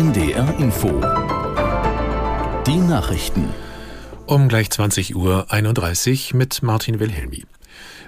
NDR Info. Die Nachrichten. Um gleich 20 Uhr 31 mit Martin Wilhelmi.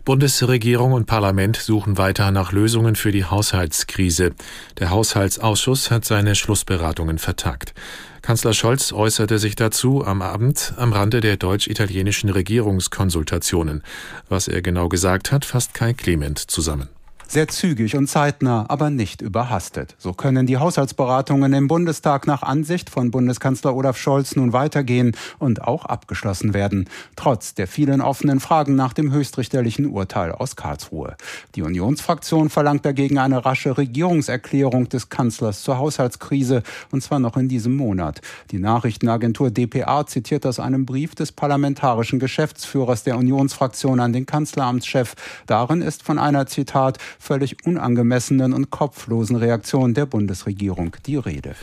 Bundesregierung und Parlament suchen weiter nach Lösungen für die Haushaltskrise. Der Haushaltsausschuss hat seine Schlussberatungen vertagt. Kanzler Scholz äußerte sich dazu am Abend am Rande der deutsch-italienischen Regierungskonsultationen. Was er genau gesagt hat, fasst Kai Clement zusammen. Sehr zügig und zeitnah, aber nicht überhastet. So können die Haushaltsberatungen im Bundestag nach Ansicht von Bundeskanzler Olaf Scholz nun weitergehen und auch abgeschlossen werden, trotz der vielen offenen Fragen nach dem höchstrichterlichen Urteil aus Karlsruhe. Die Unionsfraktion verlangt dagegen eine rasche Regierungserklärung des Kanzlers zur Haushaltskrise, und zwar noch in diesem Monat. Die Nachrichtenagentur dpa zitiert aus einem Brief des parlamentarischen Geschäftsführers der Unionsfraktion an den Kanzleramtschef. Darin ist von einer Zitat völlig unangemessenen und kopflosen Reaktion der Bundesregierung die Rede.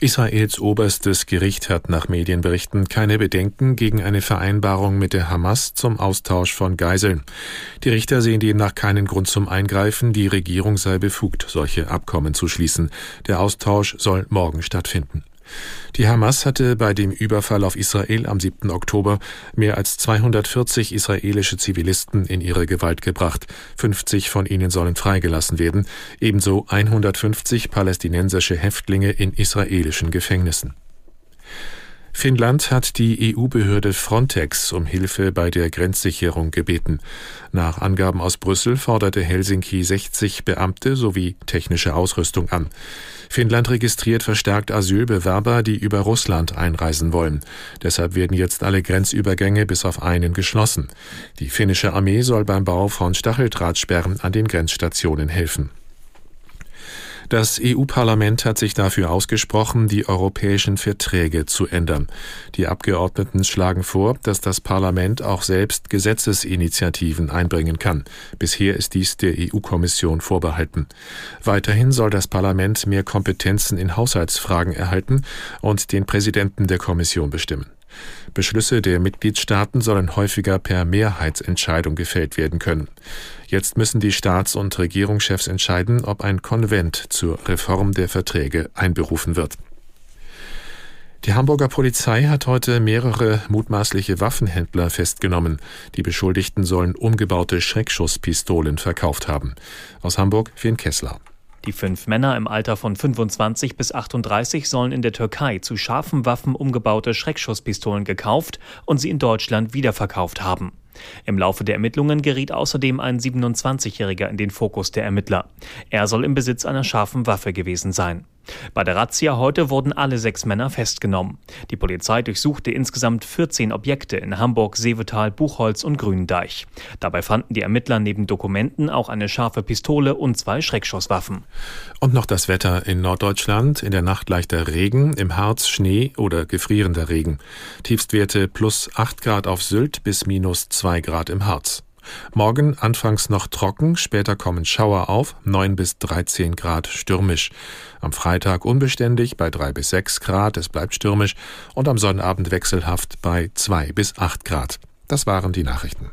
Israels oberstes Gericht hat nach Medienberichten keine Bedenken gegen eine Vereinbarung mit der Hamas zum Austausch von Geiseln. Die Richter sehen demnach keinen Grund zum Eingreifen. Die Regierung sei befugt, solche Abkommen zu schließen. Der Austausch soll morgen stattfinden. Die Hamas hatte bei dem Überfall auf Israel am 7. Oktober mehr als 240 israelische Zivilisten in ihre Gewalt gebracht. 50 von ihnen sollen freigelassen werden, ebenso 150 palästinensische Häftlinge in israelischen Gefängnissen. Finnland hat die EU-Behörde Frontex um Hilfe bei der Grenzsicherung gebeten. Nach Angaben aus Brüssel forderte Helsinki 60 Beamte sowie technische Ausrüstung an. Finnland registriert verstärkt Asylbewerber, die über Russland einreisen wollen. Deshalb werden jetzt alle Grenzübergänge bis auf einen geschlossen. Die finnische Armee soll beim Bau von Stacheldrahtsperren an den Grenzstationen helfen. Das EU-Parlament hat sich dafür ausgesprochen, die europäischen Verträge zu ändern. Die Abgeordneten schlagen vor, dass das Parlament auch selbst Gesetzesinitiativen einbringen kann. Bisher ist dies der EU-Kommission vorbehalten. Weiterhin soll das Parlament mehr Kompetenzen in Haushaltsfragen erhalten und den Präsidenten der Kommission bestimmen. Beschlüsse der Mitgliedstaaten sollen häufiger per Mehrheitsentscheidung gefällt werden können. Jetzt müssen die Staats- und Regierungschefs entscheiden, ob ein Konvent zur Reform der Verträge einberufen wird. Die Hamburger Polizei hat heute mehrere mutmaßliche Waffenhändler festgenommen. Die Beschuldigten sollen umgebaute Schreckschusspistolen verkauft haben. Aus Hamburg Finn Kessler. Die fünf Männer im Alter von 25 bis 38 sollen in der Türkei zu scharfen Waffen umgebaute Schreckschusspistolen gekauft und sie in Deutschland wiederverkauft haben. Im Laufe der Ermittlungen geriet außerdem ein 27-Jähriger in den Fokus der Ermittler. Er soll im Besitz einer scharfen Waffe gewesen sein. Bei der Razzia heute wurden alle sechs Männer festgenommen. Die Polizei durchsuchte insgesamt 14 Objekte in Hamburg, Seevetal, Buchholz und Grünendeich. Dabei fanden die Ermittler neben Dokumenten auch eine scharfe Pistole und zwei Schreckschusswaffen. Und noch das Wetter in Norddeutschland. In der Nacht leichter Regen, im Harz Schnee oder gefrierender Regen. Tiefstwerte plus 8 Grad auf Sylt bis minus 2 Grad im Harz. Morgen anfangs noch trocken, später kommen Schauer auf, 9 bis 13 Grad stürmisch. Am Freitag unbeständig bei 3 bis 6 Grad, es bleibt stürmisch und am Sonnabend wechselhaft bei 2 bis 8 Grad. Das waren die Nachrichten.